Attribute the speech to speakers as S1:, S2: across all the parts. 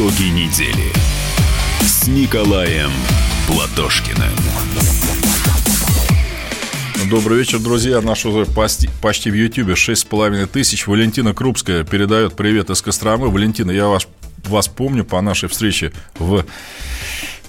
S1: Итоги недели с Николаем Платошкиным.
S2: Добрый вечер, друзья. Наш уже почти, почти в Ютьюбе 6,5 тысяч. Валентина Крупская передает привет из Костромы. Валентина, я вас, вас помню по нашей встрече в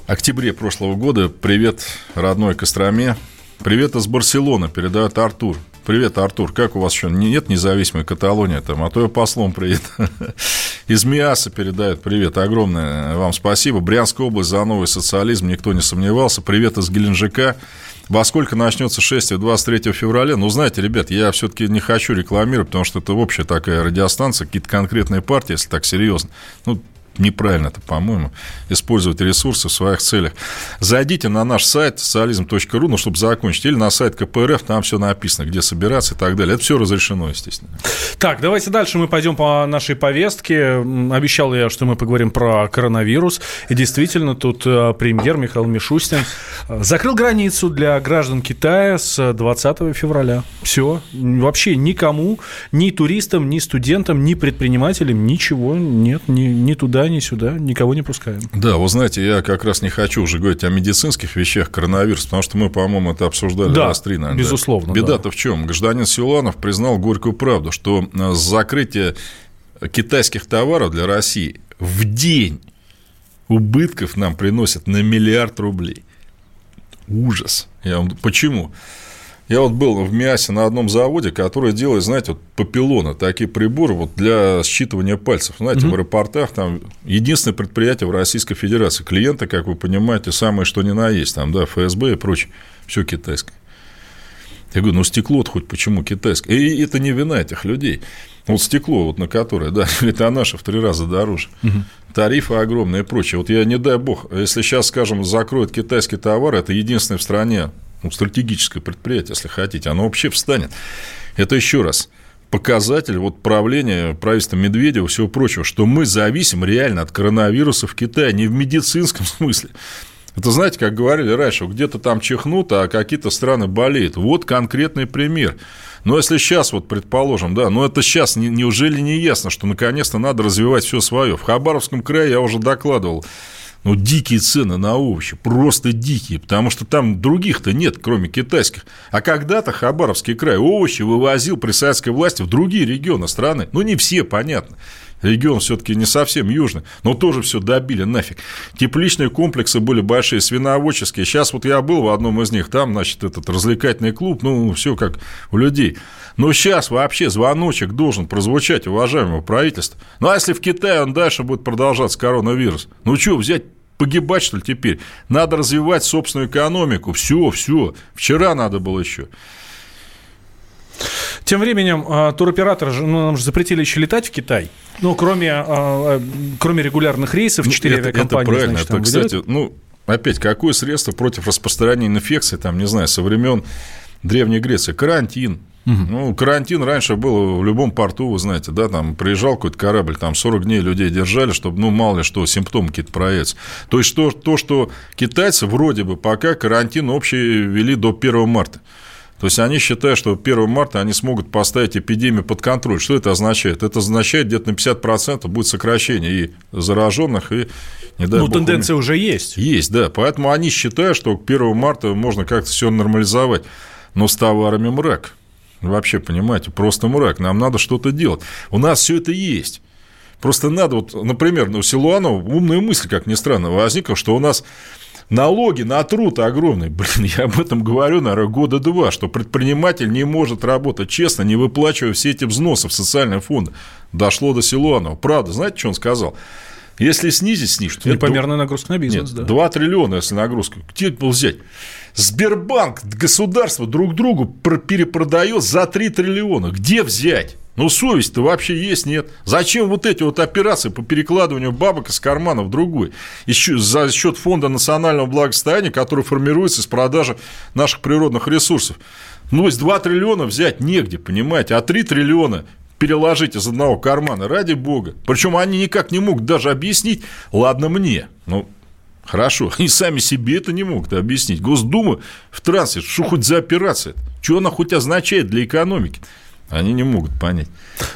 S2: октябре прошлого года. Привет родной Костроме. Привет из Барселоны, передает Артур. Привет, Артур. Как у вас еще нет независимой Каталонии там? А то я послом приеду. Из Миаса передают привет. Огромное вам спасибо. Брянская область за новый социализм. Никто не сомневался. Привет из Геленджика. Во сколько начнется шествие 23 февраля? Ну, знаете, ребят, я все-таки не хочу рекламировать, потому что это общая такая радиостанция, какие-то конкретные партии, если так серьезно. Ну, неправильно это, по-моему, использовать ресурсы в своих целях. Зайдите на наш сайт социализм.ру, ну, чтобы закончить, или на сайт КПРФ, там все написано, где собираться и так далее. Это все разрешено, естественно.
S3: Так, давайте дальше мы пойдем по нашей повестке. Обещал я, что мы поговорим про коронавирус. И действительно, тут э, премьер Михаил Мишустин э, закрыл границу для граждан Китая с 20 февраля. Все. Вообще никому, ни туристам, ни студентам, ни предпринимателям ничего нет, ни, ни туда туда, ни сюда, никого не пускаем.
S2: Да, вы знаете, я как раз не хочу уже говорить о медицинских вещах коронавирус, потому что мы, по-моему, это обсуждали
S3: да, раз три, наверное. безусловно.
S2: Да. Беда-то да. в чем? Гражданин Силанов признал горькую правду, что э, закрытие китайских товаров для России в день убытков нам приносит на миллиард рублей. Ужас. Я вам... Почему? Я вот был в МИАСе на одном заводе, который делает, знаете, вот папиллоны, такие приборы вот для считывания пальцев. Знаете, угу. в аэропортах там единственное предприятие в Российской Федерации. Клиенты, как вы понимаете, самое что ни на есть, там, да, ФСБ и прочее, все китайское. Я говорю, ну стекло хоть почему китайское? И это не вина этих людей. Вот стекло, вот на которое, да, это наше в три раза дороже. Угу. Тарифы огромные и прочее. Вот я, не дай бог, если сейчас, скажем, закроют китайский товар, это единственное в стране ну, стратегическое предприятие, если хотите, оно вообще встанет. Это еще раз показатель вот правления правительства Медведева и всего прочего, что мы зависим реально от коронавируса в Китае, не в медицинском смысле. Это знаете, как говорили раньше, где-то там чихнут, а какие-то страны болеют. Вот конкретный пример. Но если сейчас, вот предположим, да, но это сейчас неужели не ясно, что наконец-то надо развивать все свое? В Хабаровском крае я уже докладывал, ну, дикие цены на овощи, просто дикие, потому что там других-то нет, кроме китайских. А когда-то Хабаровский край овощи вывозил при советской власти в другие регионы страны. Ну, не все, понятно. Регион все-таки не совсем южный, но тоже все добили нафиг. Тепличные комплексы были большие, свиноводческие. Сейчас вот я был в одном из них, там, значит, этот развлекательный клуб, ну, все как у людей. Но сейчас вообще звоночек должен прозвучать, уважаемого правительства. Ну, а если в Китае он дальше будет продолжаться коронавирус? Ну, что, взять погибать, что ли, теперь? Надо развивать собственную экономику. Все, все. Вчера надо было еще.
S3: Тем временем а, туроператоры ну, нам же запретили еще летать в Китай. Ну, кроме, а, а, кроме регулярных рейсов, ну, четыре авиакомпании.
S2: Это правильно. Значит, это, кстати, выделяют. ну, опять, какое средство против распространения инфекции, там, не знаю, со времен Древней Греции? Карантин. Угу. Ну, карантин раньше был в любом порту, вы знаете, да, там приезжал какой-то корабль, там 40 дней людей держали, чтобы, ну, мало ли что, симптомы какие-то проявятся. То есть, то, то, что китайцы вроде бы пока карантин общий вели до 1 марта. То есть они считают, что 1 марта они смогут поставить эпидемию под контроль. Что это означает? Это означает, где-то на 50% будет сокращение и зараженных, и
S3: не дай Ну, бог, тенденция уже есть.
S2: Есть, да. Поэтому они считают, что к 1 марта можно как-то все нормализовать. Но с товарами мрак. Вообще, понимаете, просто мрак. Нам надо что-то делать. У нас все это есть. Просто надо, вот, например, ну, Силуанова умная мысль, как ни странно, возникла, что у нас Налоги на труд огромные. Блин, я об этом говорю, наверное, года два, что предприниматель не может работать честно, не выплачивая все эти взносы в социальный фонд. Дошло до Силуанова. Правда, знаете, что он сказал? Если снизить, снизить.
S3: Непомерная нагрузка на бизнес,
S2: Нет, да. 2 триллиона, если нагрузка. Где это взять? Сбербанк, государство друг другу перепродает за 3 триллиона. Где взять? Ну, совесть-то вообще есть, нет. Зачем вот эти вот операции по перекладыванию бабок из кармана в другой? Еще за счет фонда национального благосостояния, который формируется из продажи наших природных ресурсов. Ну, из 2 триллиона взять негде, понимаете, а 3 триллиона переложить из одного кармана, ради бога. Причем они никак не могут даже объяснить, ладно мне, ну, Хорошо, они сами себе это не могут объяснить. Госдума в трансе, что хоть за операция? Что она хоть означает для экономики? Они не могут понять.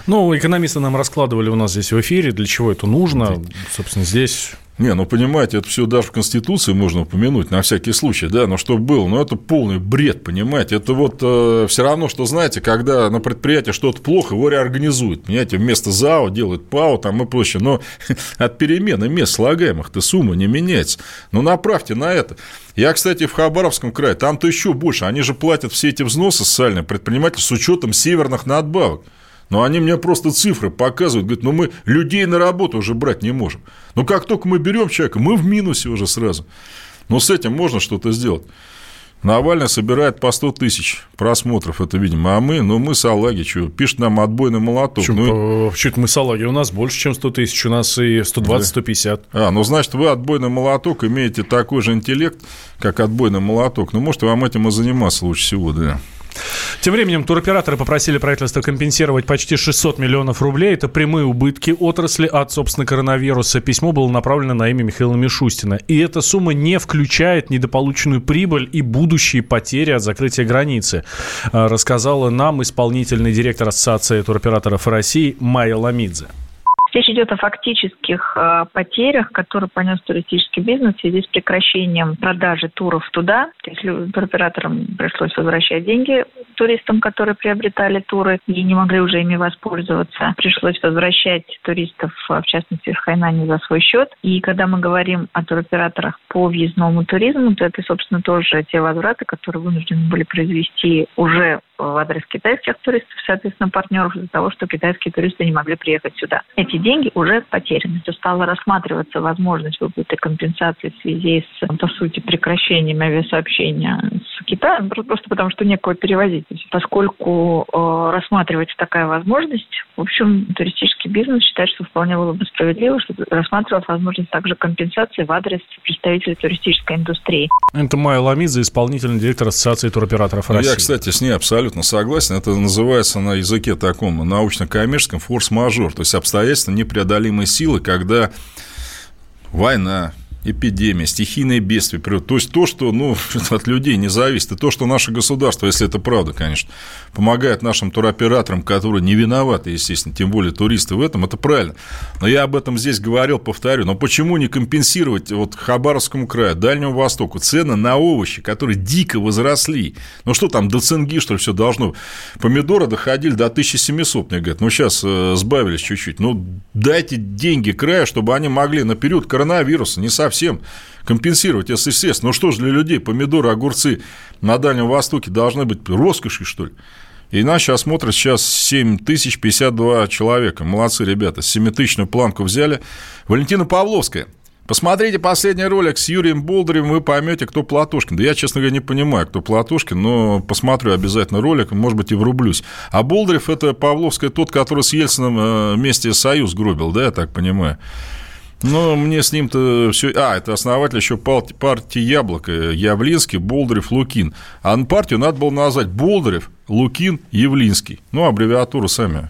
S3: Ну, экономисты нам раскладывали у нас здесь в эфире, для чего это нужно. Собственно, здесь
S2: не, ну понимаете, это все даже в Конституции можно упомянуть на всякий случай, да, но что было, ну это полный бред, понимаете, это вот э, все равно, что, знаете, когда на предприятии что-то плохо, его реорганизуют, понимаете, вместо ЗАО делают ПАО там и прочее, но от перемены мест слагаемых-то сумма не меняется, ну направьте на это. Я, кстати, в Хабаровском крае, там-то еще больше, они же платят все эти взносы социальные предприниматели с учетом северных надбавок. Но они мне просто цифры показывают, говорят, ну мы людей на работу уже брать не можем. Но как только мы берем человека, мы в минусе уже сразу. Но с этим можно что-то сделать. Навальный собирает по 100 тысяч просмотров, это видимо. А мы, ну мы салаги, что, пишет нам отбойный молоток.
S3: Чуть,
S2: ну,
S3: чуть мы салаги, у нас больше, чем 100 тысяч, у нас и 120-150.
S2: Да. А, ну значит, вы отбойный молоток имеете такой же интеллект, как отбойный молоток. Ну, может, вам этим и заниматься лучше всего, да.
S3: Тем временем туроператоры попросили правительство компенсировать почти 600 миллионов рублей. Это прямые убытки отрасли от, собственно, коронавируса. Письмо было направлено на имя Михаила Мишустина. И эта сумма не включает недополученную прибыль и будущие потери от закрытия границы, а, рассказала нам исполнительный директор Ассоциации туроператоров России Майя Ламидзе.
S4: Речь идет о фактических э, потерях, которые понес туристический бизнес в связи с прекращением продажи туров туда. То есть туроператорам пришлось возвращать деньги туристам, которые приобретали туры и не могли уже ими воспользоваться. Пришлось возвращать туристов, в частности, в Хайнане за свой счет. И когда мы говорим о туроператорах по въездному туризму, то это, собственно, тоже те возвраты, которые вынуждены были произвести уже в адрес китайских туристов, соответственно, партнеров из-за того, что китайские туристы не могли приехать сюда. Эти деньги уже потеряны. То стала рассматриваться возможность выплаты компенсации в связи с, по сути, прекращением авиасообщения с Китаем, просто потому что некого перевозить. Поскольку э, рассматривается такая возможность, в общем, туристический бизнес считает, что вполне было бы справедливо, чтобы рассматривалась возможность также компенсации в адрес представителей туристической индустрии.
S3: Это Майя Ламидзе, исполнительный директор Ассоциации туроператоров России.
S2: Я, кстати, с ней абсолютно абсолютно согласен. Это называется на языке таком научно-коммерческом форс-мажор, то есть обстоятельства непреодолимой силы, когда война, эпидемия, стихийные бедствия, то есть то, что ну, от людей не зависит, и то, что наше государство, если это правда, конечно, помогает нашим туроператорам, которые не виноваты, естественно, тем более туристы в этом, это правильно. Но я об этом здесь говорил, повторю, но почему не компенсировать вот Хабаровскому краю, Дальнему Востоку цены на овощи, которые дико возросли? Ну что там, до цинги, что ли, все должно? Помидоры доходили до 1700, мне говорят, ну сейчас э, сбавились чуть-чуть, ну дайте деньги краю, чтобы они могли на период коронавируса не совсем совсем компенсировать, естественно. Ну что ж для людей помидоры, огурцы на Дальнем Востоке должны быть роскошью, что ли? И сейчас смотрят сейчас 7052 человека. Молодцы ребята. 7-тысячную планку взяли. Валентина Павловская. Посмотрите последний ролик с Юрием Болдырем, вы поймете, кто Платошкин. Да я, честно говоря, не понимаю, кто Платошкин, но посмотрю обязательно ролик, может быть, и врублюсь. А Болдырев – это Павловская тот, который с Ельцином э, вместе Союз гробил, да, я так понимаю? Ну, мне с ним-то все... А, это основатель еще партии «Яблоко», Явлинский, Болдырев, Лукин. А партию надо было назвать Болдырев, Лукин, Явлинский. Ну, аббревиатуру сами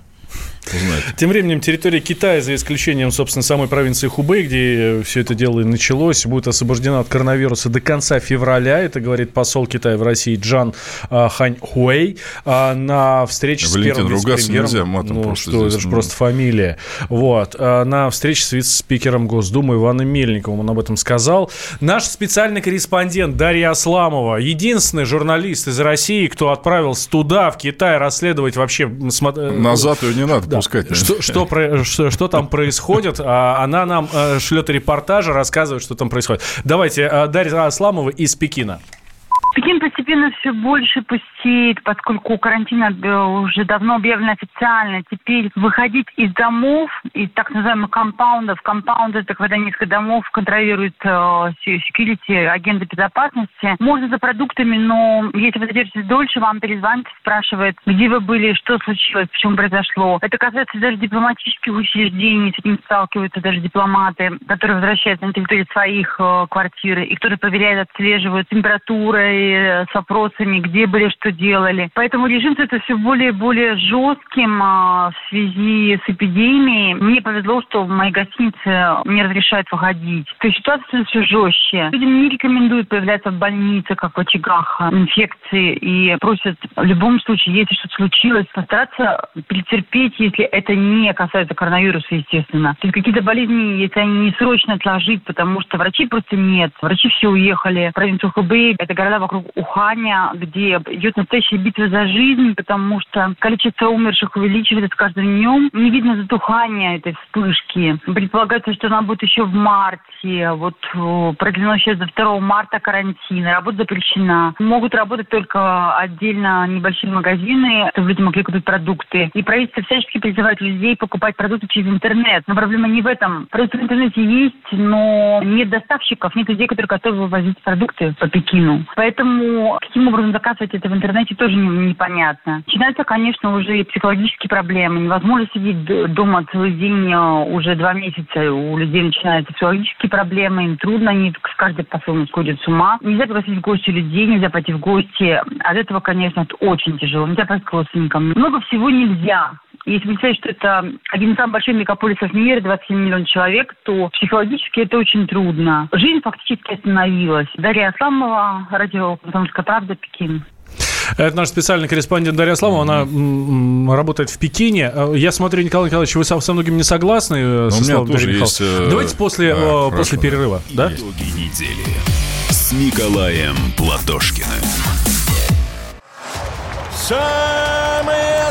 S3: Узнаете. Тем временем территория Китая, за исключением, собственно, самой провинции Хубэй, где все это дело и началось, будет освобождена от коронавируса до конца февраля. Это говорит посол Китая в России Джан а, Хань Хуэй а, на встрече
S2: Валентин,
S3: с первым
S2: ругаться нельзя, матом
S3: ну,
S2: просто
S3: что,
S2: здесь,
S3: это же
S2: ну...
S3: просто фамилия. Вот. А, на встрече с вице-спикером Госдумы Иваном Мельниковым он об этом сказал. Наш специальный корреспондент Дарья Асламова, единственный журналист из России, кто отправился туда, в Китай, расследовать вообще...
S2: Назад ее не надо да. пускать.
S3: Что, что, про, что, что там происходит? А, она нам э, шлет репортажи, рассказывает, что там происходит. Давайте, э, Дарья Асламова из Пекина.
S5: Пекин постепенно все больше пустеет, поскольку карантин уже давно объявлен официально. Теперь выходить из домов, из так называемых компаундов, компаунды это когда несколько домов контролирует э, security, агенты безопасности, можно за продуктами, но если вы задержитесь дольше, вам перезвонят, спрашивают, где вы были, что случилось, почему произошло. Это касается даже дипломатических учреждений, с этим сталкиваются даже дипломаты, которые возвращаются на территорию своих э, квартир, их тоже проверяют, отслеживают температуры, вопросами, где были, что делали. Поэтому режим это все более и более жестким а, в связи с эпидемией. Мне повезло, что в моей гостинице не разрешают выходить. То есть ситуация все жестче. Людям не рекомендуют появляться в больнице, как в очагах инфекции, и просят в любом случае, если что-то случилось, постараться перетерпеть, если это не касается коронавируса, естественно. То есть какие-то болезни, если они не срочно отложить, потому что врачей просто нет. Врачи все уехали. Провинция Хубэй – это города вокруг Уханя, где идет настоящая битва за жизнь, потому что количество умерших увеличивается с каждым днем. Не видно затухания этой вспышки. Предполагается, что она будет еще в марте. Вот э, продлено сейчас до 2 марта карантин. Работа запрещена. Могут работать только отдельно небольшие магазины, чтобы люди могли купить продукты. И правительство всячески призывает людей покупать продукты через интернет. Но проблема не в этом. Продукты в интернете есть, но нет доставщиков, нет людей, которые готовы вывозить продукты по Пекину. Поэтому каким образом заказывать это в интернете тоже непонятно. Начинаются, конечно, уже и психологические проблемы. Невозможно сидеть дома целый день э, уже два месяца. У людей начинаются психологические проблемы, им трудно, они с каждой по-своему сходят с ума. Нельзя пригласить в гости людей, нельзя пойти в гости. От этого, конечно, это очень тяжело. Нельзя пойти к родственникам. Много всего нельзя. Если представить, что это один из самых больших мегаполисов в мире, 27 миллионов человек, то психологически это очень трудно. Жизнь фактически остановилась. Дарья Асламова, радио «Комсомольская правда», Пекин.
S3: Это наш специальный корреспондент Дарья Слава, она работает в Пекине. Э, я смотрю, Николай Николаевич, вы со, со многим не согласны э, со словом Дарья есть, э... Давайте после, а, э, после перерыва. Да?
S1: Итоги недели с Николаем Платошкиным.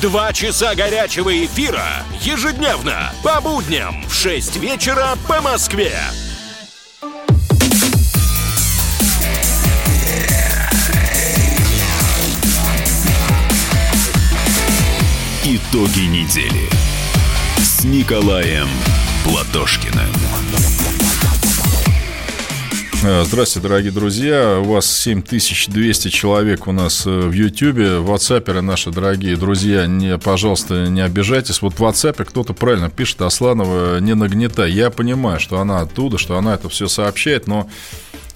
S6: Два часа горячего эфира ежедневно по будням в 6 вечера по Москве.
S1: Итоги недели с Николаем Платошкиным.
S2: Э, здравствуйте, дорогие друзья. У вас 7200 человек у нас э, в Ютьюбе. Ватсаперы наши дорогие друзья, не, пожалуйста, не обижайтесь. Вот в WhatsApp кто-то правильно пишет, Асланова, не нагнетай. Я понимаю, что она оттуда, что она это все сообщает, но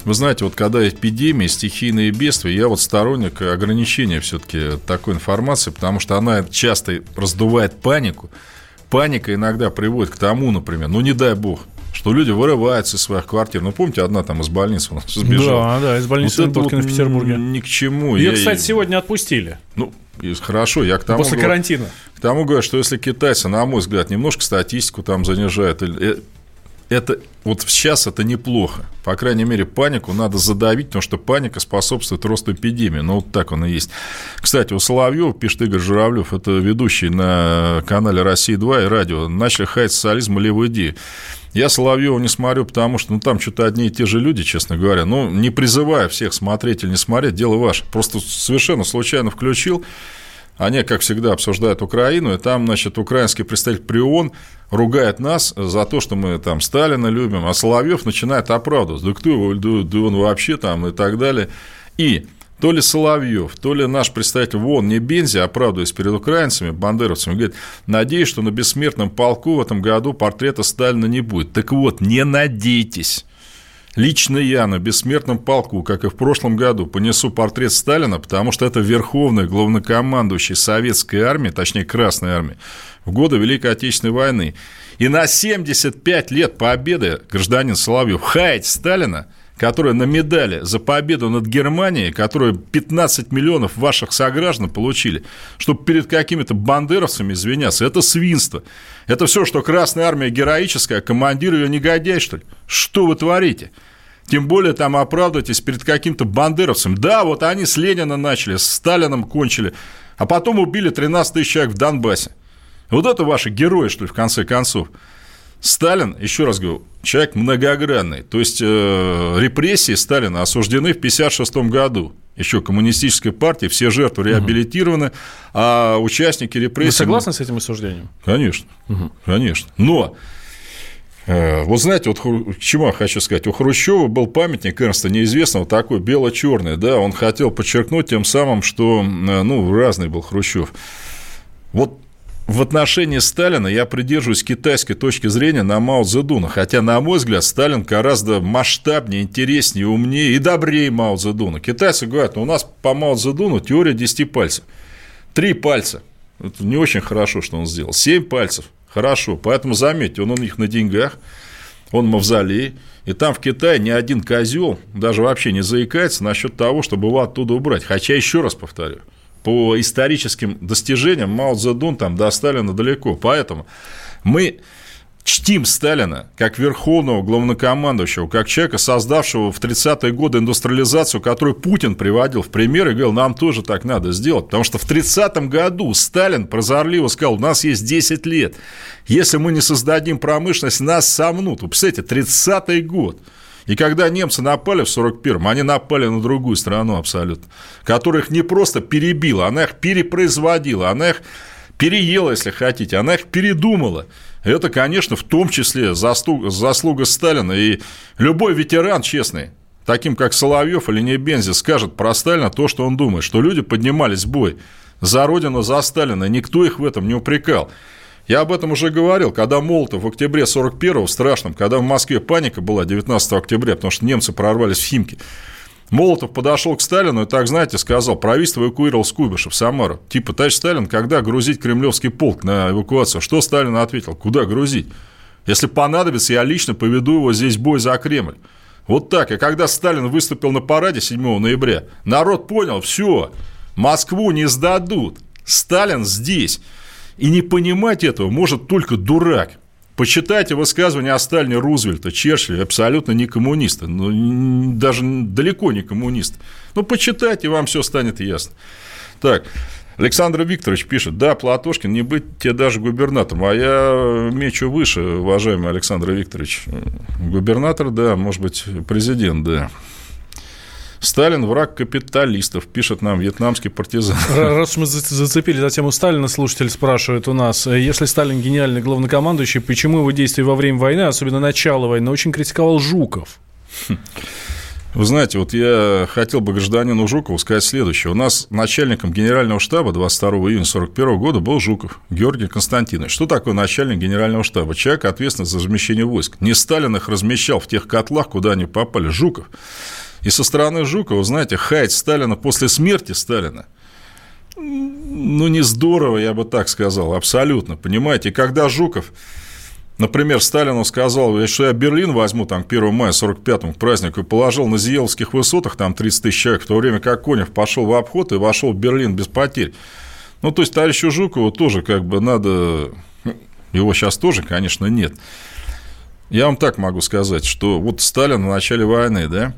S2: вы знаете, вот когда эпидемии, стихийные бедствия, я вот сторонник ограничения все-таки такой информации, потому что она часто раздувает панику. Паника иногда приводит к тому, например, ну не дай бог, что люди вырываются из своих квартир. Ну, помните, одна там из больницы у нас сбежала.
S3: Да, да, из больницы вот
S2: вот
S3: в Петербурге.
S2: Ни к чему.
S3: Ее, я... кстати, сегодня отпустили.
S2: Ну, хорошо, я к тому...
S3: После говорю, карантина.
S2: К тому говорю, что если китайцы, на мой взгляд, немножко статистику там занижают, э, это вот сейчас это неплохо. По крайней мере, панику надо задавить, потому что паника способствует росту эпидемии. Ну, вот так оно и есть. Кстати, у Соловьева, пишет Игорь Журавлев, это ведущий на канале «Россия-2» и радио, начали хаять социализм и левую идею. Я Соловьева не смотрю, потому что ну, там что-то одни и те же люди, честно говоря. Ну, не призывая всех смотреть или не смотреть, дело ваше. Просто совершенно случайно включил. Они, как всегда, обсуждают Украину, и там, значит, украинский представитель Прион ругает нас за то, что мы там Сталина любим, а Соловьев начинает оправдываться. Да кто его, да, да он вообще там и так далее. И то ли Соловьев, то ли наш представитель ВОН, не Бензи, оправдываясь перед украинцами, бандеровцами, говорит, надеюсь, что на бессмертном полку в этом году портрета Сталина не будет. Так вот, не надейтесь. Лично я на бессмертном полку, как и в прошлом году, понесу портрет Сталина, потому что это верховный главнокомандующий советской армии, точнее Красной армии, в годы Великой Отечественной войны. И на 75 лет победы гражданин Соловьев хаять Сталина – которая на медали за победу над Германией, которую 15 миллионов ваших сограждан получили, чтобы перед какими-то бандеровцами извиняться, это свинство. Это все, что Красная Армия героическая, командир ее негодяй, что ли? Что вы творите? Тем более там оправдываетесь перед каким-то бандеровцем. Да, вот они с Ленина начали, с Сталином кончили, а потом убили 13 тысяч человек в Донбассе. Вот это ваши герои, что ли, в конце концов. Сталин, еще раз говорю, человек многогранный. То есть э, репрессии Сталина осуждены в 1956 году. Еще коммунистической партии, все жертвы реабилитированы, угу. а участники репрессий... Вы
S3: согласны с этим осуждением?
S2: Конечно, угу. конечно. Но э, вот знаете, вот к чему я хочу сказать. У Хрущева был памятник Эрнста Неизвестного, такой бело-черный, да, он хотел подчеркнуть тем самым, что, э, ну, разный был Хрущев. Вот в отношении Сталина я придерживаюсь китайской точки зрения на Мао Цзэдуна, хотя, на мой взгляд, Сталин гораздо масштабнее, интереснее, умнее и добрее Мао Цзэдуна. Китайцы говорят, ну, у нас по Мао Цзэдуну теория 10 пальцев. Три пальца. Это не очень хорошо, что он сделал. Семь пальцев. Хорошо. Поэтому заметьте, он у них на деньгах, он мавзолей. И там в Китае ни один козел даже вообще не заикается насчет того, чтобы его оттуда убрать. Хотя, еще раз повторю, по историческим достижениям Мао Цзэдун там до Сталина далеко. Поэтому мы чтим Сталина как верховного главнокомандующего, как человека, создавшего в 30-е годы индустриализацию, которую Путин приводил в пример и говорил, нам тоже так надо сделать. Потому что в 30-м году Сталин прозорливо сказал, у нас есть 10 лет. Если мы не создадим промышленность, нас сомнут. Вы представляете, 30-й год – и когда немцы напали в 41-м, они напали на другую страну абсолютно, которая их не просто перебила, она их перепроизводила, она их переела, если хотите, она их передумала. Это, конечно, в том числе заслуга, заслуга Сталина. И любой ветеран, честный, таким как Соловьев или Небензи, скажет про Сталина то, что он думает, что люди поднимались в бой за Родину, за Сталина, никто их в этом не упрекал. Я об этом уже говорил, когда Молотов в октябре 41-го, в страшном, когда в Москве паника была 19 октября, потому что немцы прорвались в Химки, Молотов подошел к Сталину и так, знаете, сказал, правительство эвакуировал Скубиша в Самару. Типа, товарищ Сталин, когда грузить кремлевский полк на эвакуацию? Что Сталин ответил? Куда грузить? Если понадобится, я лично поведу его здесь бой за Кремль. Вот так. И когда Сталин выступил на параде 7 ноября, народ понял, все, Москву не сдадут. Сталин здесь. И не понимать этого может только дурак. Почитайте высказывания о Сталине Рузвельта, Черчилля, абсолютно не коммунисты, ну, даже далеко не коммунист. Ну, почитайте, вам все станет ясно. Так, Александр Викторович пишет, да, Платошкин, не быть тебе даже губернатором, а я мечу выше, уважаемый Александр Викторович. Губернатор, да, может быть, президент, да. Сталин враг капиталистов, пишет нам вьетнамский партизан.
S3: Раз мы зацепили за тему Сталина, слушатель спрашивает у нас, э, если Сталин гениальный главнокомандующий, почему его действия во время войны, особенно начало войны, очень критиковал Жуков?
S2: Вы знаете, вот я хотел бы гражданину Жукову сказать следующее. У нас начальником генерального штаба 22 июня 1941 года был Жуков Георгий Константинович. Что такое начальник генерального штаба? Человек, ответственный за размещение войск. Не Сталин их размещал в тех котлах, куда они попали. Жуков. И со стороны Жукова, знаете, хаять Сталина после смерти Сталина, ну, не здорово, я бы так сказал, абсолютно, понимаете. когда Жуков, например, Сталину сказал, что я Берлин возьму там к 1 мая 45-му, к празднику, и положил на Зиеловских высотах там 30 тысяч человек, в то время как Конев пошел в обход и вошел в Берлин без потерь. Ну, то есть, товарищу Жукову тоже как бы надо... Его сейчас тоже, конечно, нет. Я вам так могу сказать, что вот Сталин в начале войны, да,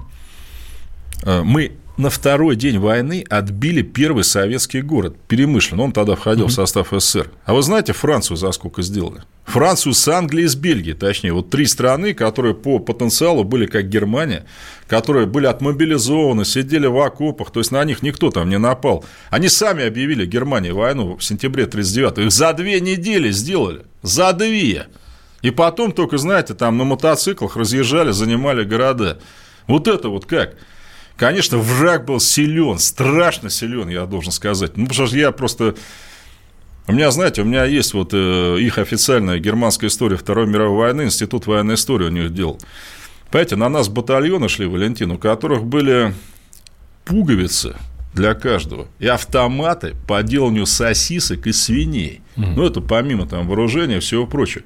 S2: мы на второй день войны отбили первый советский город, Перемышлен. Он тогда входил в состав СССР. А вы знаете, Францию за сколько сделали? Францию с Англией и с Бельгией, точнее. Вот три страны, которые по потенциалу были как Германия, которые были отмобилизованы, сидели в окопах, то есть на них никто там не напал. Они сами объявили Германии войну в сентябре 1939 Их за две недели сделали. За две. И потом только, знаете, там на мотоциклах разъезжали, занимали города. Вот это вот как? Конечно, враг был силен, страшно силен, я должен сказать. Ну, потому что я просто... У меня, знаете, у меня есть вот э, их официальная германская история Второй мировой войны, Институт военной истории у них делал. Понимаете, на нас батальоны шли, Валентин, у которых были пуговицы – для каждого. И автоматы по деланию сосисок и свиней. Угу. Ну, это помимо там вооружения и всего прочего.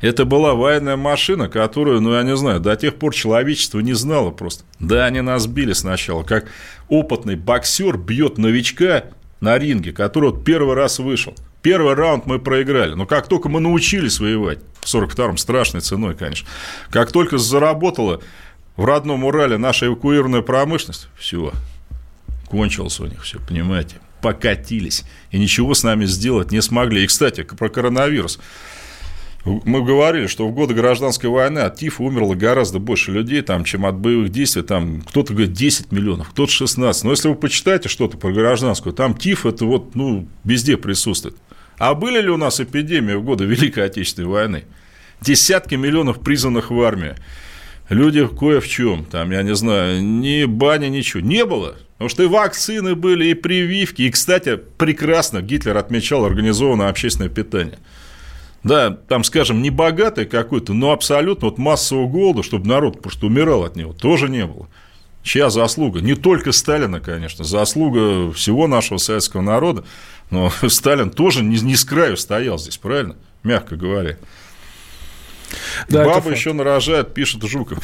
S2: Это была военная машина, которую, ну, я не знаю, до тех пор человечество не знало просто. Да, они нас били сначала, как опытный боксер бьет новичка на ринге, который вот первый раз вышел. Первый раунд мы проиграли. Но как только мы научились воевать, в 42-м страшной ценой, конечно, как только заработала в родном Урале наша эвакуированная промышленность, все, кончилось у них все, понимаете, покатились, и ничего с нами сделать не смогли. И, кстати, про коронавирус. Мы говорили, что в годы гражданской войны от ТИФа умерло гораздо больше людей, там, чем от боевых действий. Там кто-то говорит 10 миллионов, кто-то 16. Но если вы почитаете что-то про гражданскую, там ТИФ это вот, ну, везде присутствует. А были ли у нас эпидемии в годы Великой Отечественной войны? Десятки миллионов призванных в армию. Люди кое в чем, там, я не знаю, ни бани, ничего. Не было. Потому что и вакцины были, и прививки. И, кстати, прекрасно Гитлер отмечал организованное общественное питание. Да, там, скажем, не богатый какой-то, но абсолютно вот массового голода, чтобы народ просто умирал от него, тоже не было. Чья заслуга? Не только Сталина, конечно, заслуга всего нашего советского народа, но Сталин тоже не, не с краю стоял здесь, правильно? Мягко говоря. Да, Баба еще нарожает, пишет Жуков.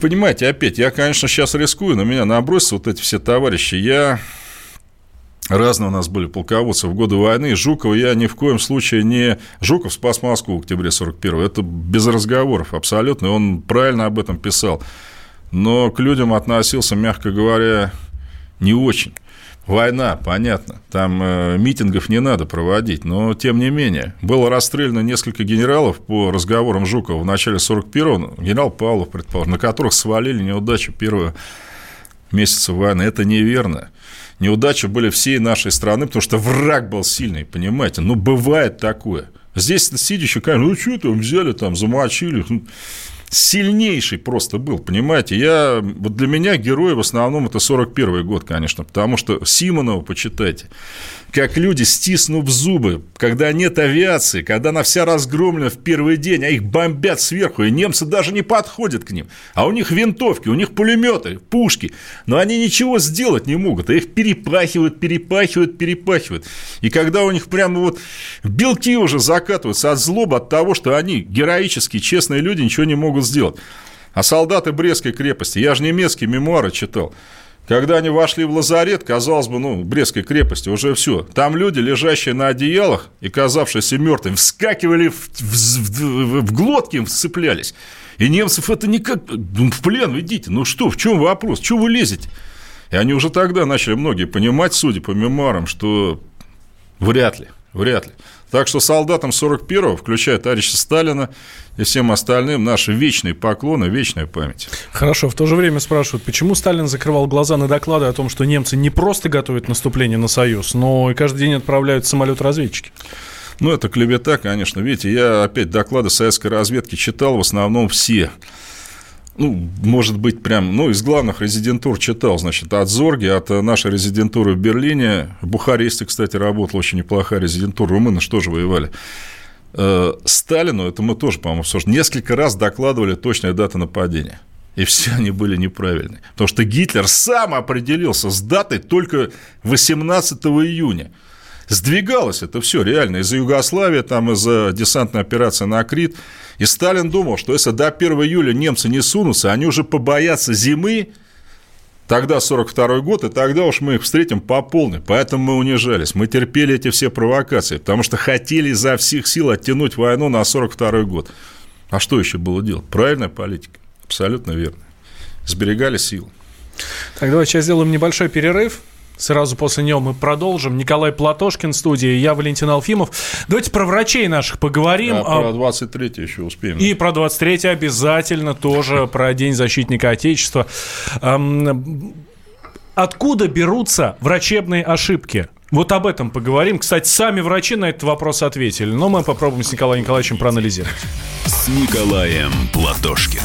S2: Понимаете, опять, я, конечно, сейчас рискую, но меня набросятся вот эти все товарищи. Я Разные у нас были полководцы в годы войны. Жукова я ни в коем случае не... Жуков спас Москву в октябре 41 Это без разговоров абсолютно. И он правильно об этом писал. Но к людям относился, мягко говоря, не очень. Война, понятно, там э, митингов не надо проводить, но тем не менее. Было расстреляно несколько генералов по разговорам Жукова в начале 41-го, генерал Павлов, предположим, на которых свалили неудачу первого месяца войны. Это неверно неудачи были всей нашей страны, потому что враг был сильный, понимаете? Ну, бывает такое. Здесь сидящий, конечно, ну, что там взяли, там, замочили. Сильнейший просто был, понимаете? Я, вот для меня герой в основном это 41 год, конечно, потому что Симонова, почитайте, как люди, стиснув зубы, когда нет авиации, когда она вся разгромлена в первый день, а их бомбят сверху, и немцы даже не подходят к ним, а у них винтовки, у них пулеметы, пушки, но они ничего сделать не могут, а их перепахивают, перепахивают, перепахивают. И когда у них прямо вот белки уже закатываются от злобы, от того, что они героические, честные люди, ничего не могут сделать. А солдаты Брестской крепости, я же немецкие мемуары читал, когда они вошли в лазарет, казалось бы, ну, Брестской крепости, уже все. Там люди, лежащие на одеялах и казавшиеся мертвыми, вскакивали в, в, в, в глотки, вцеплялись. И немцев это никак... Ну, в плен идите. Ну что, в чем вопрос? Чего вы лезете? И они уже тогда начали многие понимать, судя по мемуарам, что вряд ли, вряд ли. Так что солдатам 41-го, включая товарища Сталина и всем остальным, наши вечные поклоны, вечная память.
S3: Хорошо, в то же время спрашивают, почему Сталин закрывал глаза на доклады о том, что немцы не просто готовят наступление на Союз, но и каждый день отправляют самолет-разведчики?
S2: Ну, это клевета, конечно. Видите, я опять доклады советской разведки читал в основном все ну, может быть, прям, ну, из главных резидентур читал, значит, от Зорги, от нашей резидентуры в Берлине, в Бухаресте, кстати, работала очень неплохая резидентура, румыны что же воевали. Э, Сталину, это мы тоже, по-моему, несколько раз докладывали точные даты нападения. И все они были неправильные. Потому что Гитлер сам определился с датой только 18 июня. Сдвигалось это все реально из-за Югославии, там из-за десантной операции на Крит. И Сталин думал, что если до 1 июля немцы не сунутся, они уже побоятся зимы, тогда 42 год, и тогда уж мы их встретим по полной. Поэтому мы унижались, мы терпели эти все провокации, потому что хотели изо всех сил оттянуть войну на 42 год. А что еще было делать? Правильная политика, абсолютно верно. Сберегали силы.
S3: Так, давайте сейчас сделаем небольшой перерыв. Сразу после него мы продолжим. Николай Платошкин в студии, я Валентин Алфимов. Давайте про врачей наших поговорим. Да,
S2: про 23 еще успеем.
S3: И про 23 обязательно тоже, про День защитника Отечества. Откуда берутся врачебные ошибки? Вот об этом поговорим. Кстати, сами врачи на этот вопрос ответили. Но мы попробуем с Николаем Николаевичем проанализировать.
S1: С Николаем Платошкиным.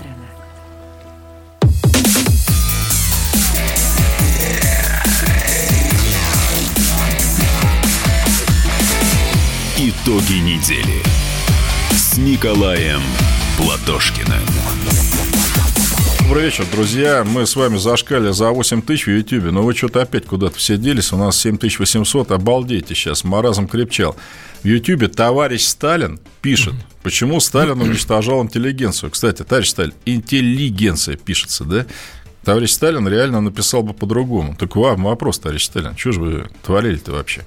S1: Итоги недели с Николаем Платошкиным.
S2: Добрый вечер, друзья. Мы с вами зашкали за 8 тысяч в Ютьюбе, но вы что-то опять куда-то все делись. У нас 7800, обалдейте сейчас, маразм крепчал. В Ютьюбе товарищ Сталин пишет, почему Сталин уничтожал интеллигенцию. Кстати, товарищ Сталин, интеллигенция пишется, да? Товарищ Сталин реально написал бы по-другому. Так вам вопрос, товарищ Сталин, что же вы творили-то вообще?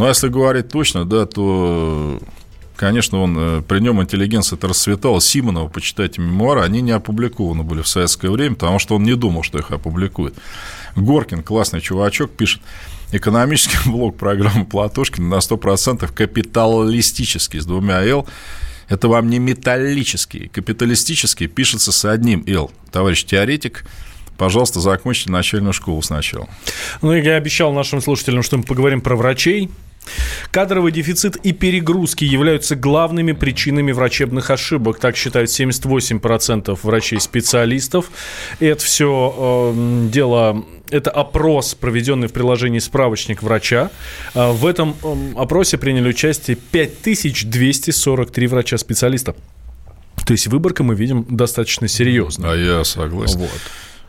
S2: Ну, а если говорить точно, да, то Конечно, он, э, при нем интеллигенция это расцветала. Симонова, почитайте мемуары, они не опубликованы были в советское время, потому что он не думал, что их опубликуют. Горкин, классный чувачок, пишет, экономический блок программы Платошкина на 100% капиталистический, с двумя «л». Это вам не металлический. Капиталистический пишется с одним «л». Товарищ теоретик, пожалуйста, закончите начальную школу сначала.
S3: Ну, я обещал нашим слушателям, что мы поговорим про врачей. Кадровый дефицит и перегрузки являются главными причинами врачебных ошибок. Так считают 78% врачей-специалистов. Это все э, дело это опрос, проведенный в приложении «Справочник врача». Э, в этом э, опросе приняли участие 5243 врача-специалиста. То есть выборка мы видим достаточно серьезно.
S2: А я согласен. Вот.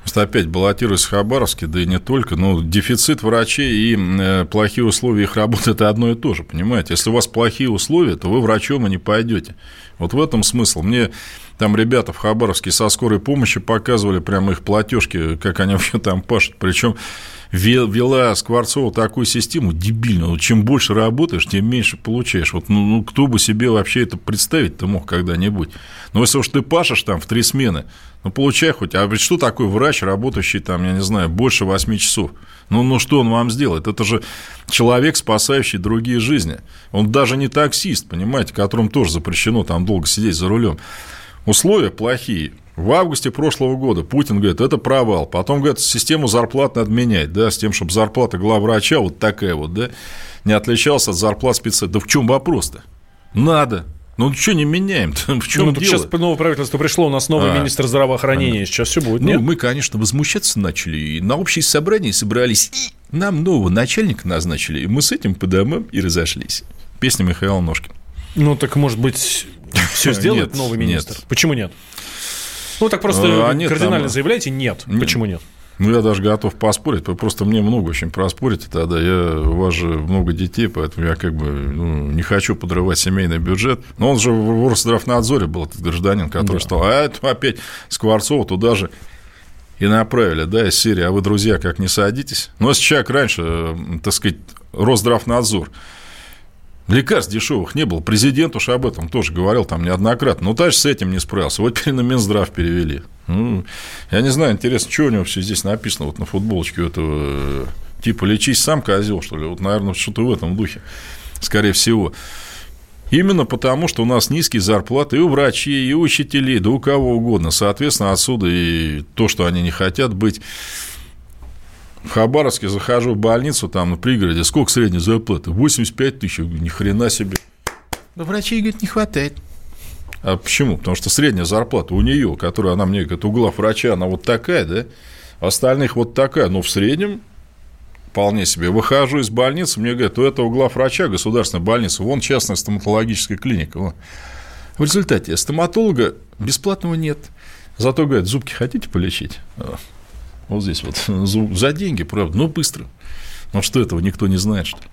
S2: Просто опять баллотируюсь в Хабаровске, да и не только. Ну, дефицит врачей и э, плохие условия их работы – это одно и то же, понимаете? Если у вас плохие условия, то вы врачом и не пойдете. Вот в этом смысл. Мне там ребята в Хабаровске со скорой помощи показывали прямо их платежки, как они вообще там пашут. Причем вела Скворцова такую систему дебильную. Чем больше работаешь, тем меньше получаешь. Вот, ну, ну кто бы себе вообще это представить-то мог когда-нибудь? Но если уж ты пашешь там в три смены, ну, получай хоть. А ведь что такое врач, работающий там, я не знаю, больше 8 часов? Ну, ну что он вам сделает? Это же человек, спасающий другие жизни. Он даже не таксист, понимаете, которому тоже запрещено там долго сидеть за рулем. Условия плохие. В августе прошлого года Путин говорит, это провал. Потом говорит, систему зарплат надо менять, да, с тем, чтобы зарплата главврача вот такая вот, да, не отличалась от зарплат специалистов. Да в чем вопрос-то? Надо. Ну, что не меняем? В чем ну, дело?
S3: Сейчас новое правительство пришло, у нас новый а, министр здравоохранения. Сейчас все будет.
S2: Ну, нет? мы, конечно, возмущаться начали. И на общее собрание собрались. И нам нового начальника назначили. И мы с этим по домам и разошлись. Песня Михаила Ножкина.
S3: Ну, так, может быть, все сделает новый министр? Почему нет? Ну, так просто а, нет, кардинально там... заявляете нет. нет. Почему нет?
S2: Ну, я даже готов поспорить, просто мне много очень проспорить тогда. Я, у вас же много детей, поэтому я как бы ну, не хочу подрывать семейный бюджет. Но он же в Росздравнадзоре был, этот гражданин, который да. стал. А это опять Скворцова туда же и направили, да, из серии, а вы, друзья, как не садитесь. Но если человек раньше, так сказать, Росздравнадзор Лекарств дешевых не было. Президент уж об этом тоже говорил там неоднократно. Но товарищ с этим не справился. Вот теперь на Минздрав перевели. Ну, я не знаю, интересно, что у него все здесь написано вот на футболочке этого типа лечись сам козел, что ли. Вот, наверное, что-то в этом духе, скорее всего. Именно потому, что у нас низкие зарплаты и у врачей, и у учителей, да у кого угодно. Соответственно, отсюда и то, что они не хотят быть в Хабаровске захожу в больницу, там на пригороде, сколько средняя зарплата? 85 тысяч. Ни хрена себе.
S3: Но врачей, говорит, не хватает.
S2: А почему? Потому что средняя зарплата у нее, которая она мне говорит, у глав врача, она вот такая, да? Остальных вот такая. Но в среднем вполне себе. Выхожу из больницы, мне говорят, у этого глав врача государственной больницы, вон частная стоматологическая клиника. Вон. В результате стоматолога бесплатного нет. Зато говорят, зубки хотите полечить? Вот здесь вот. За деньги, правда, но быстро. Ну что этого никто не знает, что ли?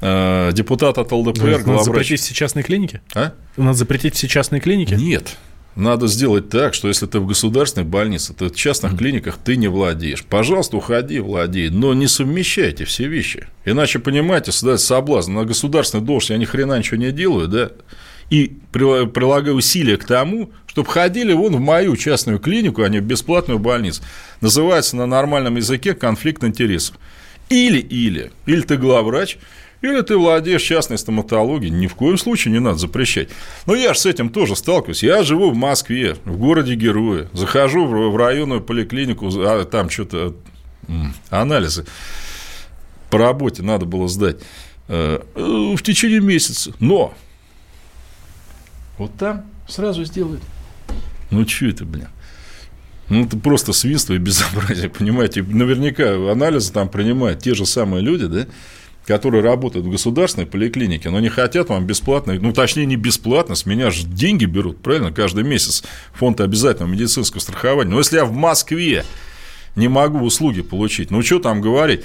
S2: А, депутат от ЛДПр,
S3: Надо запретить все частные клиники? А? Надо запретить все частные клиники?
S2: Нет. Надо сделать так, что если ты в государственной больнице, то в частных mm. клиниках ты не владеешь. Пожалуйста, уходи, владей, но не совмещайте все вещи. Иначе, понимаете, создать соблазн. На государственной должности я ни хрена ничего не делаю, да, и прилагаю усилия к тому, чтобы ходили вон в мою частную клинику, а не в бесплатную больницу. Называется на нормальном языке конфликт интересов. Или-или. Или ты главврач, или ты владеешь частной стоматологией. Ни в коем случае не надо запрещать. Но я же с этим тоже сталкиваюсь. Я живу в Москве, в городе Героя. Захожу в районную поликлинику, а там что-то анализы по работе надо было сдать э, в течение месяца. Но вот там сразу сделают. Ну, что это, блин? Ну, это просто свинство и безобразие, понимаете? Наверняка анализы там принимают те же самые люди, да? которые работают в государственной поликлинике, но не хотят вам бесплатно, ну, точнее, не бесплатно, с меня же деньги берут, правильно, каждый месяц фонд обязательного медицинского страхования. Но если я в Москве не могу услуги получить, ну, что там говорить,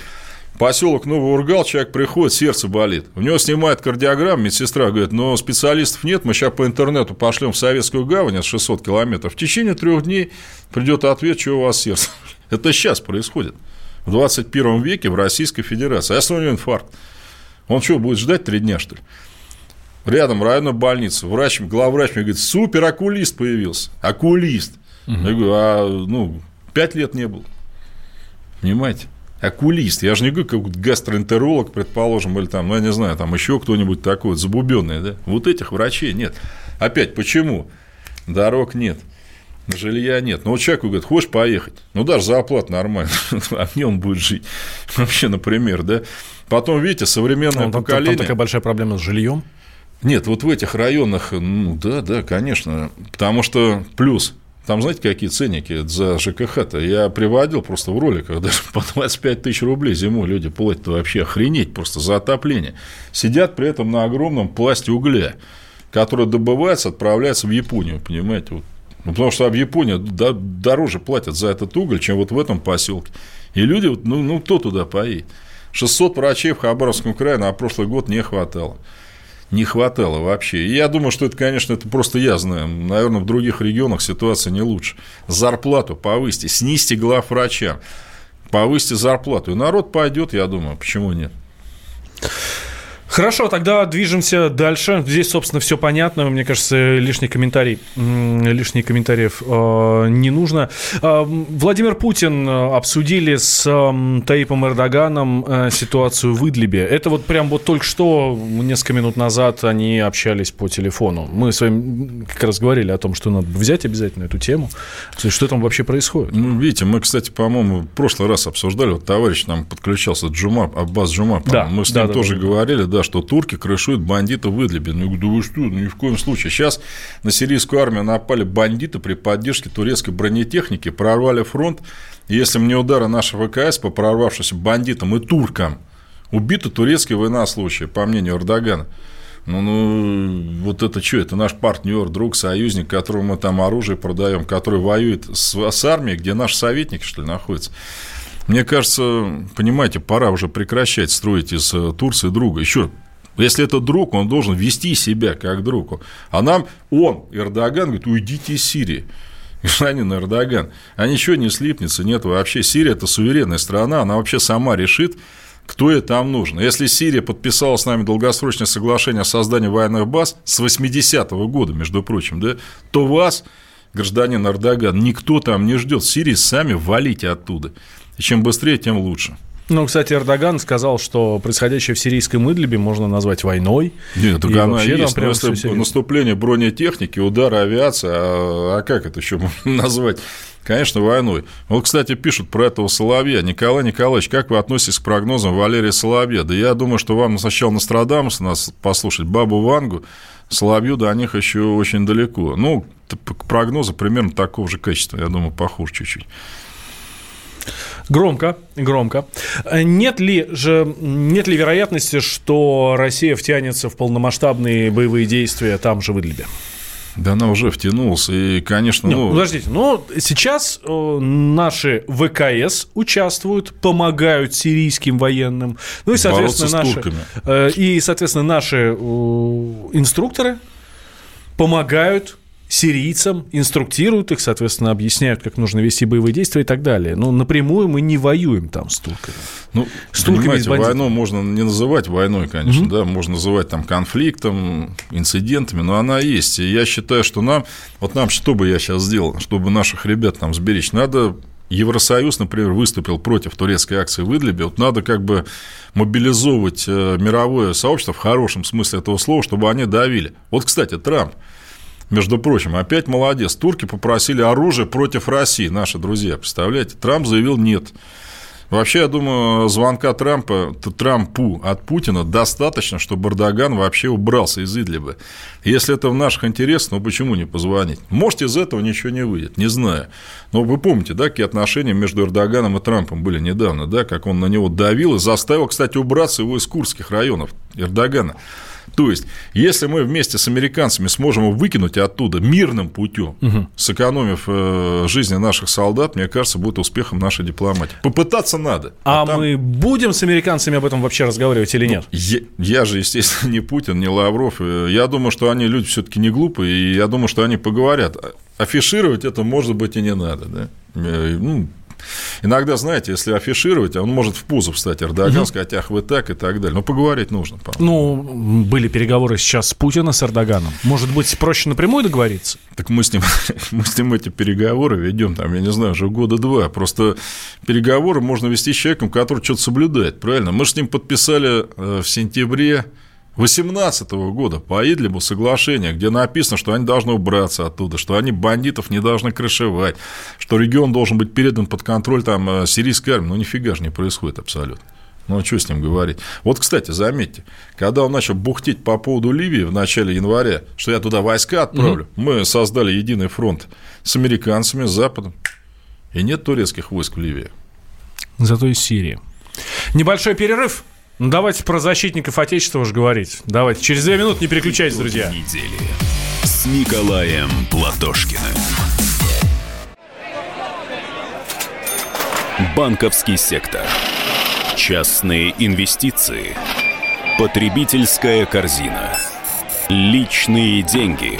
S2: Поселок Новый Ургал, человек приходит, сердце болит. У него снимает кардиограмму, медсестра говорит, но специалистов нет, мы сейчас по интернету пошлем в Советскую гавань, от 600 километров. В течение трех дней придет ответ, что у вас сердце. Это сейчас происходит. В 21 веке в Российской Федерации. А если у него инфаркт? Он что, будет ждать три дня, что ли? Рядом районная больница. Врач, главврач мне говорит, супер окулист появился. Окулист. Угу. Я говорю, а ну, пять лет не был. Понимаете? Окулист. Я же не говорю, как гастроэнтеролог, предположим, или там, ну, я не знаю, там еще кто-нибудь такой вот забубенный, да? Вот этих врачей нет. Опять, почему? Дорог нет. Жилья нет. Ну, вот человек говорит, хочешь поехать? Ну, даже за оплату нормально. а где он будет жить? Вообще, например, да? Потом, видите, современное ну, там, поколение... Там
S3: такая большая проблема с жильем?
S2: Нет, вот в этих районах, ну, да, да, конечно. Потому что плюс там, знаете, какие ценники за ЖКХ-то? Я приводил просто в роликах, даже по 25 тысяч рублей зимой люди платят вообще охренеть просто за отопление. Сидят при этом на огромном пласте угля, который добывается, отправляется в Японию, понимаете? Вот. Ну, потому что в Японии дороже платят за этот уголь, чем вот в этом поселке. И люди, ну, ну кто туда поедет? 600 врачей в Хабаровском крае на прошлый год не хватало не хватало вообще. И я думаю, что это, конечно, это просто я знаю. Наверное, в других регионах ситуация не лучше. Зарплату повысьте, снизьте глав врача, повысьте зарплату. И народ пойдет, я думаю, почему нет.
S3: Хорошо, тогда движемся дальше. Здесь, собственно, все понятно. Мне кажется, лишний комментарий, лишних комментариев э, не нужно. Э, Владимир Путин э, обсудили с э, Таипом Эрдоганом э, ситуацию в Идлибе. Это вот прям вот только что, несколько минут назад, они общались по телефону. Мы с вами как раз говорили о том, что надо взять обязательно эту тему. Что там вообще происходит?
S2: Ну, видите, мы, кстати, по-моему, в прошлый раз обсуждали, вот товарищ нам подключался, Джумап, Аббас Джумап, да, мы с ним да, тоже да, говорили, да, да, что турки крышуют бандитов в Идлибе. Ну, я говорю, да вы что, ну, ни в коем случае. Сейчас на сирийскую армию напали бандиты при поддержке турецкой бронетехники, прорвали фронт. Если мне удары нашего ВКС по прорвавшимся бандитам и туркам убиты турецкие военнослужащие, по мнению Эрдогана, ну, ну, вот это что? Это наш партнер, друг, союзник, которому мы там оружие продаем, который воюет с, с армией, где наши советники, что ли, находятся. Мне кажется, понимаете, пора уже прекращать строить из э, Турции друга. Еще если это друг, он должен вести себя как друг. А нам он, Эрдоган, говорит, уйдите из Сирии. Гражданин Эрдоган. А ничего не слипнется, нет вообще. Сирия – это суверенная страна, она вообще сама решит, кто ей там нужен. Если Сирия подписала с нами долгосрочное соглашение о создании военных баз с 80-го года, между прочим, да, то вас, гражданин Эрдоган, никто там не ждет. Сирии сами валите оттуда. И чем быстрее, тем лучше.
S3: Ну, кстати, Эрдоган сказал, что происходящее в сирийском Идлибе можно назвать войной.
S2: Нет, так она есть. Прям наступление бронетехники, удары авиации, а, а как это еще можно назвать? Конечно, войной. Вот, кстати, пишут про этого Соловья. Николай Николаевич, как вы относитесь к прогнозам Валерия Соловья? Да я думаю, что вам сначала Нострадамуса нас послушать, Бабу Вангу, Соловью до них еще очень далеко. Ну, к прогнозу примерно такого же качества, я думаю, похуже чуть-чуть.
S3: Громко, громко. Нет ли же, нет ли вероятности, что Россия втянется в полномасштабные боевые действия там же в Идлибе?
S2: Да она уже втянулась, и, конечно...
S3: Нет, ну... Подождите, ну, сейчас э, наши ВКС участвуют, помогают сирийским военным, ну и, соответственно, наши... Э, и, соответственно, наши э, инструкторы помогают сирийцам, инструктируют их, соответственно, объясняют, как нужно вести боевые действия и так далее. Но напрямую мы не воюем там с турками.
S2: Ну, с турками войну можно не называть войной, конечно, mm-hmm. да, можно называть там конфликтом, инцидентами, но она есть. И я считаю, что нам, вот нам, что бы я сейчас сделал, чтобы наших ребят там сберечь, надо Евросоюз, например, выступил против турецкой акции в Идлибе, вот надо как бы мобилизовывать э, мировое сообщество в хорошем смысле этого слова, чтобы они давили. Вот, кстати, Трамп, между прочим, опять молодец. Турки попросили оружие против России, наши друзья, представляете? Трамп заявил нет. Вообще, я думаю, звонка Трампа, Трампу от Путина достаточно, чтобы Эрдоган вообще убрался из Идлиба. Если это в наших интересах, ну почему не позвонить? Может, из этого ничего не выйдет, не знаю. Но вы помните, да, какие отношения между Эрдоганом и Трампом были недавно, да, как он на него давил и заставил, кстати, убраться его из курских районов Эрдогана. То есть, если мы вместе с американцами сможем его выкинуть оттуда мирным путем, угу. сэкономив э, жизни наших солдат, мне кажется, будет успехом нашей дипломатии. Попытаться надо.
S3: А, а там... мы будем с американцами об этом вообще разговаривать или нет?
S2: Ну, я, я же, естественно, не Путин, не Лавров. Я думаю, что они люди все-таки не глупые, и я думаю, что они поговорят. Афишировать это, может быть, и не надо. Да? Э, ну, Иногда, знаете, если афишировать, он может в пузо встать Эрдоган, угу. сказать, ах, вы так и так далее. Но поговорить нужно.
S3: Ну, были переговоры сейчас с Путиным, с Эрдоганом. Может быть, проще напрямую договориться?
S2: Так мы с ним, мы с ним эти переговоры ведем, там, я не знаю, уже года два. Просто переговоры можно вести с человеком, который что-то соблюдает, правильно? Мы же с ним подписали э, в сентябре 2018 года по Идлибу соглашение, где написано, что они должны убраться оттуда, что они бандитов не должны крышевать, что регион должен быть передан под контроль там, э, сирийской армии. Ну, нифига же не происходит абсолютно. Ну, а что с ним говорить? Вот, кстати, заметьте, когда он начал бухтеть по поводу Ливии в начале января, что я туда войска отправлю, угу. мы создали единый фронт с американцами, с Западом, и нет турецких войск в Ливии.
S3: Зато из Сирии. Небольшой перерыв. Ну, давайте про защитников Отечества уже говорить. Давайте. Через две минуты не переключайтесь, друзья.
S1: Недели с Николаем Платошкиным. Банковский сектор. Частные инвестиции. Потребительская корзина. Личные деньги.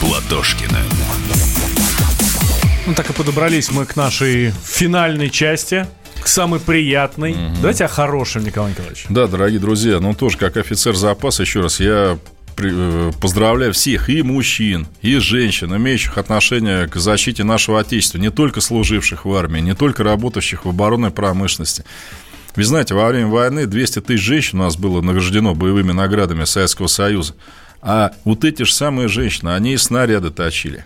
S1: Платошкиным.
S3: Ну, так и подобрались мы к нашей финальной части к самой приятной. Угу. Давайте о хорошем, Николай Николаевич.
S2: Да, дорогие друзья, ну тоже как офицер запаса, еще раз, я э, поздравляю всех, и мужчин, и женщин, имеющих отношение к защите нашего Отечества, не только служивших в армии, не только работающих в оборонной промышленности. Вы знаете, во время войны 200 тысяч женщин у нас было награждено боевыми наградами Советского Союза. А вот эти же самые женщины, они и снаряды точили.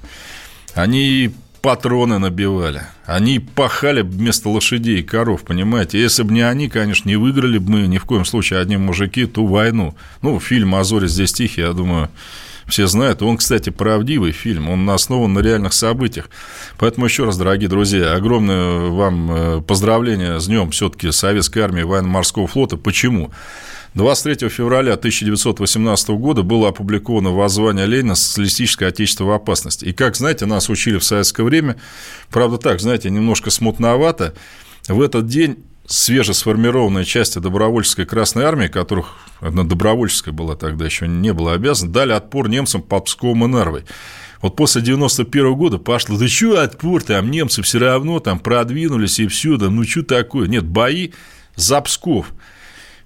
S2: Они патроны набивали. Они пахали вместо лошадей и коров, понимаете? Если бы не они, конечно, не выиграли бы мы ни в коем случае одни мужики ту войну. Ну, фильм «Азори здесь тихий», я думаю, все знают. Он, кстати, правдивый фильм, он основан на реальных событиях. Поэтому еще раз, дорогие друзья, огромное вам э, поздравление с днем все-таки Советской армии военно-морского флота. Почему? 23 февраля 1918 года было опубликовано воззвание Ленина «Социалистическое отечество в опасности». И, как знаете, нас учили в советское время, правда так, знаете, немножко смутновато, в этот день свежесформированные части добровольческой Красной Армии, которых одна добровольческая была тогда, еще не было обязана, дали отпор немцам под Псковом и Нарвой. Вот после 91 года пошло, да что отпор, там немцы все равно там продвинулись и все, да ну что такое? Нет, бои за Псков –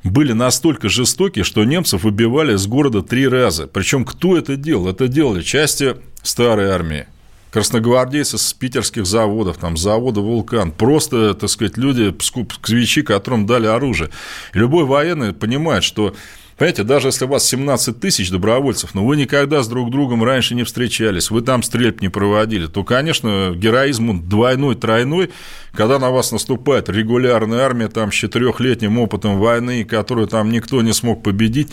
S2: были настолько жестоки, что немцев выбивали из города три раза. Причем кто это делал? Это делали части старой армии, красногвардейцы с питерских заводов, там, завода «Вулкан», просто, так сказать, люди, псковичи, которым дали оружие. И любой военный понимает, что Понимаете, даже если у вас 17 тысяч добровольцев, но вы никогда с друг другом раньше не встречались, вы там стрельб не проводили, то, конечно, героизм он двойной, тройной, когда на вас наступает регулярная армия там, с четырехлетним опытом войны, которую там никто не смог победить.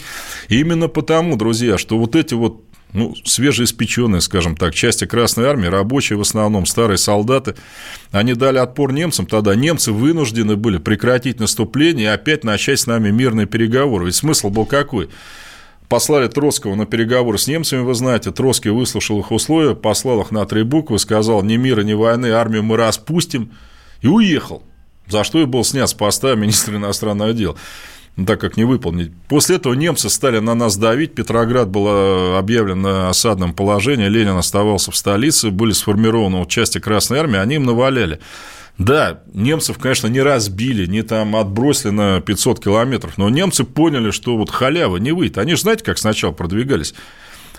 S2: И именно потому, друзья, что вот эти вот ну, свежеиспеченные, скажем так, части Красной Армии, рабочие в основном, старые солдаты, они дали отпор немцам, тогда немцы вынуждены были прекратить наступление и опять начать с нами мирные переговоры. Ведь смысл был какой? Послали Троцкого на переговоры с немцами, вы знаете, Троцкий выслушал их условия, послал их на три буквы, сказал, ни мира, ни войны, армию мы распустим, и уехал, за что и был снят с поста министра иностранных дел так как не выполнить. После этого немцы стали на нас давить, Петроград был э, объявлен на осадном положении, Ленин оставался в столице, были сформированы части Красной Армии, они им наваляли. Да, немцев, конечно, не разбили, не там отбросили на 500 километров, но немцы поняли, что вот халява не выйдет. Они же знаете, как сначала продвигались?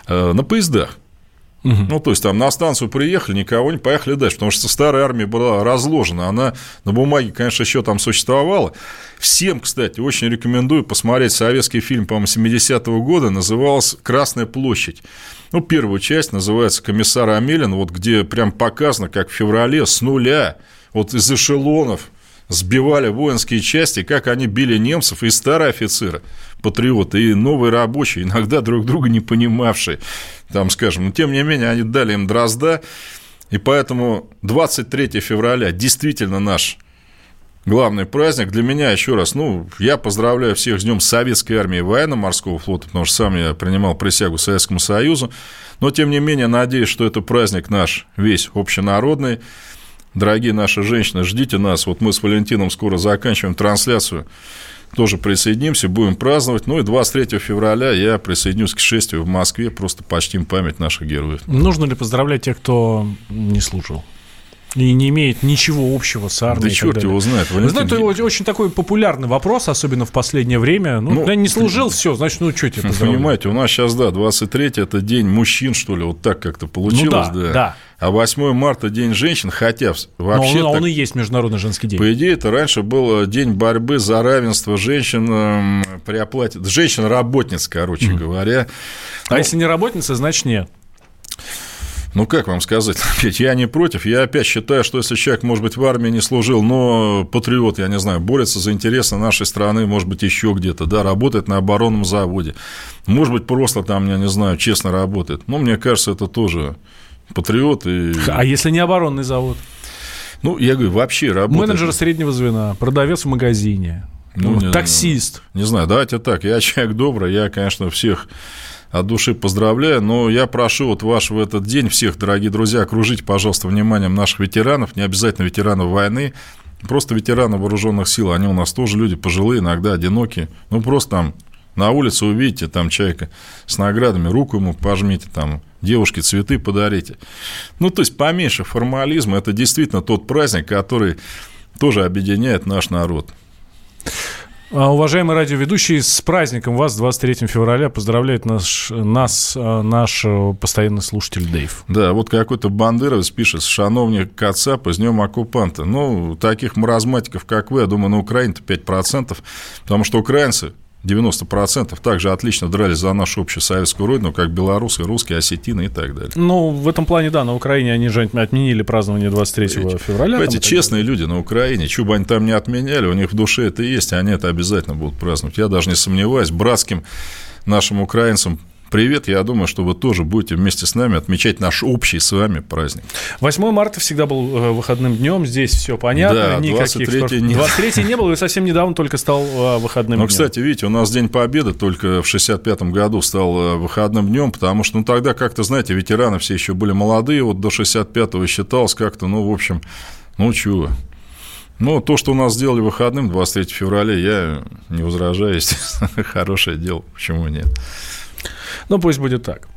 S2: Э, на поездах. Угу. Ну, то есть, там на станцию приехали, никого не поехали дальше, потому что старая армия была разложена, она на бумаге, конечно, еще там существовала. Всем, кстати, очень рекомендую посмотреть советский фильм, по-моему, 70-го года, назывался «Красная площадь». Ну, первую часть называется «Комиссар Амелин», вот где прям показано, как в феврале с нуля, вот из эшелонов сбивали воинские части, как они били немцев и старые офицеры, патриоты, и новые рабочие, иногда друг друга не понимавшие, там, скажем, но тем не менее они дали им дрозда, и поэтому 23 февраля действительно наш главный праздник. Для меня, еще раз, ну, я поздравляю всех с Днем Советской армии и военно-морского флота, потому что сам я принимал присягу Советскому Союзу. Но, тем не менее, надеюсь, что это праздник наш весь общенародный. Дорогие наши женщины, ждите нас. Вот мы с Валентином скоро заканчиваем трансляцию. Тоже присоединимся, будем праздновать. Ну и 23 февраля я присоединюсь к шествию в Москве. Просто почтим память наших героев.
S3: Нужно ли поздравлять тех, кто не служил? и не имеет ничего общего с армией.
S2: Да черт его знает.
S3: Валентин... Знаете, это очень такой популярный вопрос, особенно в последнее время. Ну, ну не служил, все, значит, ну, что тебе
S2: Понимаете, у нас сейчас, да, 23 это день мужчин, что ли, вот так как-то получилось,
S3: ну, да, да. да.
S2: А 8 марта день женщин, хотя вообще...
S3: Но он, он и есть Международный женский день.
S2: По идее, это раньше был день борьбы за равенство женщин эм, при оплате... Женщин-работниц, короче mm. говоря.
S3: А ну, если не работница, значит нет.
S2: Ну, как вам сказать? Я не против. Я опять считаю, что если человек, может быть, в армии не служил, но патриот, я не знаю, борется за интересы нашей страны, может быть, еще где-то, да, работает на оборонном заводе. Может быть, просто там, я не знаю, честно работает. Ну, мне кажется, это тоже патриот. И...
S3: А если не оборонный завод?
S2: Ну, я говорю, вообще работает.
S3: Менеджер среднего звена, продавец в магазине, ну, не, таксист.
S2: Не, не знаю, давайте так. Я человек добрый, я, конечно, всех от души поздравляю, но я прошу вот ваш в этот день всех, дорогие друзья, окружить, пожалуйста, вниманием наших ветеранов, не обязательно ветеранов войны, просто ветераны вооруженных сил, они у нас тоже люди пожилые, иногда одинокие, ну, просто там на улице увидите там человека с наградами, руку ему пожмите, там, девушке цветы подарите. Ну, то есть, поменьше формализма, это действительно тот праздник, который тоже объединяет наш народ.
S3: А, уважаемый радиоведущий, с праздником вас 23 февраля поздравляет наш, нас а, наш э, постоянный слушатель Дэйв.
S2: Да, вот какой-то Бандеровец пишет, шановник Кацапа, с днем оккупанта. Ну, таких маразматиков, как вы, я думаю, на Украине-то 5%, потому что украинцы 90% также отлично дрались за нашу общую советскую родину, как белорусы, русские, осетины и так далее.
S3: Ну, в этом плане, да, на Украине они же отменили празднование 23 Ведь, февраля.
S2: Эти честные люди на Украине, они там не отменяли, у них в душе это есть, и они это обязательно будут праздновать. Я даже не сомневаюсь, братским нашим украинцам привет. Я думаю, что вы тоже будете вместе с нами отмечать наш общий с вами праздник.
S3: 8 марта всегда был э, выходным днем, здесь все понятно.
S2: Да, Никаких 23 не...
S3: 23 не было, и совсем недавно только стал э, выходным
S2: ну,
S3: днем.
S2: кстати, видите, у нас День Победы только в 65 году стал э, выходным днем, потому что, ну, тогда как-то, знаете, ветераны все еще были молодые, вот до 65-го считалось как-то, ну, в общем, ну, чего, ну, то, что у нас сделали выходным 23 февраля, я не возражаю, естественно, хорошее дело, почему нет.
S3: Ну, пусть будет так.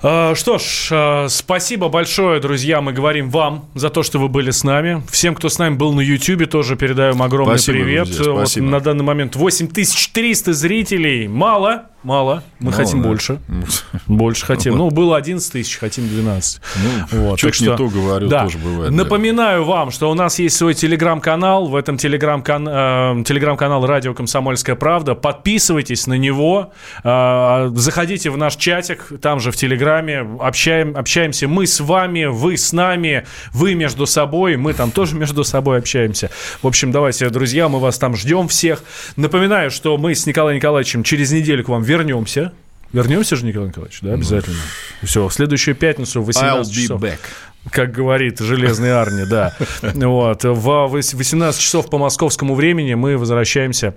S3: А, что ж, а, спасибо большое, друзья. Мы говорим вам за то, что вы были с нами. Всем, кто с нами был на YouTube, тоже передаем огромный спасибо, привет. Друзья, спасибо. Вот на данный момент 8300 зрителей. Мало, Мало. Мы Мало, хотим да. больше. Больше хотим. Ну, было 11 тысяч, хотим 12.
S2: Ну, вот. Чуть что, не то говорю, да. тоже бывает.
S3: Напоминаю да. вам, что у нас есть свой телеграм-канал. В этом э, телеграм-канал «Радио Комсомольская правда». Подписывайтесь на него. Э, заходите в наш чатик, там же в телеграме. Общаем, общаемся мы с вами, вы с нами, вы между собой. Мы там тоже между собой общаемся. В общем, давайте, друзья, мы вас там ждем всех. Напоминаю, что мы с Николаем Николаевичем через неделю к вам вернемся. Вернемся же, Николай Николаевич, да, обязательно. Ну, Все, в следующую пятницу в 18 I'll часов. Back. Как говорит Железный Арни, да. Вот. В 18 часов по московскому времени мы возвращаемся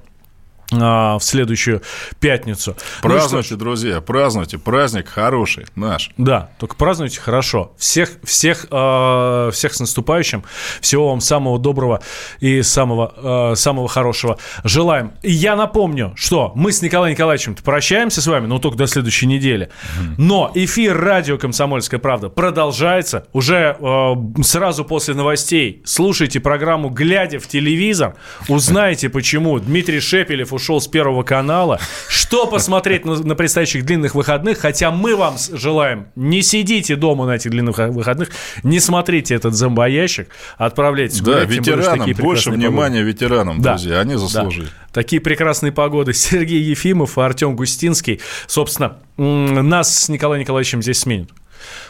S3: в следующую пятницу.
S2: Празднуйте, ну, друзья, празднуйте. Праздник хороший, наш.
S3: Да, только празднуйте хорошо. Всех, всех, э, всех с наступающим. Всего вам самого доброго и самого, э, самого хорошего желаем. И я напомню, что мы с Николаем Николаевичем прощаемся с вами, но только до следующей недели. Но эфир радио «Комсомольская правда» продолжается. Уже э, сразу после новостей слушайте программу «Глядя в телевизор». Узнаете, почему Дмитрий Шепелев ушел с Первого канала. Что посмотреть на, на предстоящих длинных выходных? Хотя мы вам желаем, не сидите дома на этих длинных выходных, не смотрите этот зомбоящик, отправляйтесь
S2: Да, ветеранам, больше внимания погоды. ветеранам, да. друзья, они заслужили. Да.
S3: Такие прекрасные погоды. Сергей Ефимов и Артем Густинский, собственно, нас с Николаем Николаевичем здесь сменят.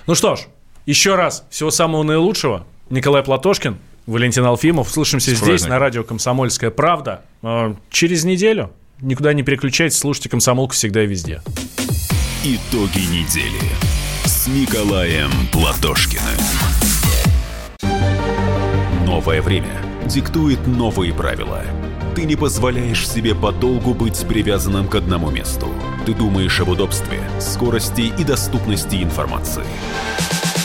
S3: Ну что ж, еще раз, всего самого наилучшего. Николай Платошкин, Валентин Алфимов. Слышимся здесь, на радио «Комсомольская правда». А, через неделю. Никуда не переключайтесь, слушайте «Комсомолку» всегда и везде.
S1: Итоги недели с Николаем Платошкиным. Новое время диктует новые правила. Ты не позволяешь себе подолгу быть привязанным к одному месту. Ты думаешь об удобстве, скорости и доступности информации.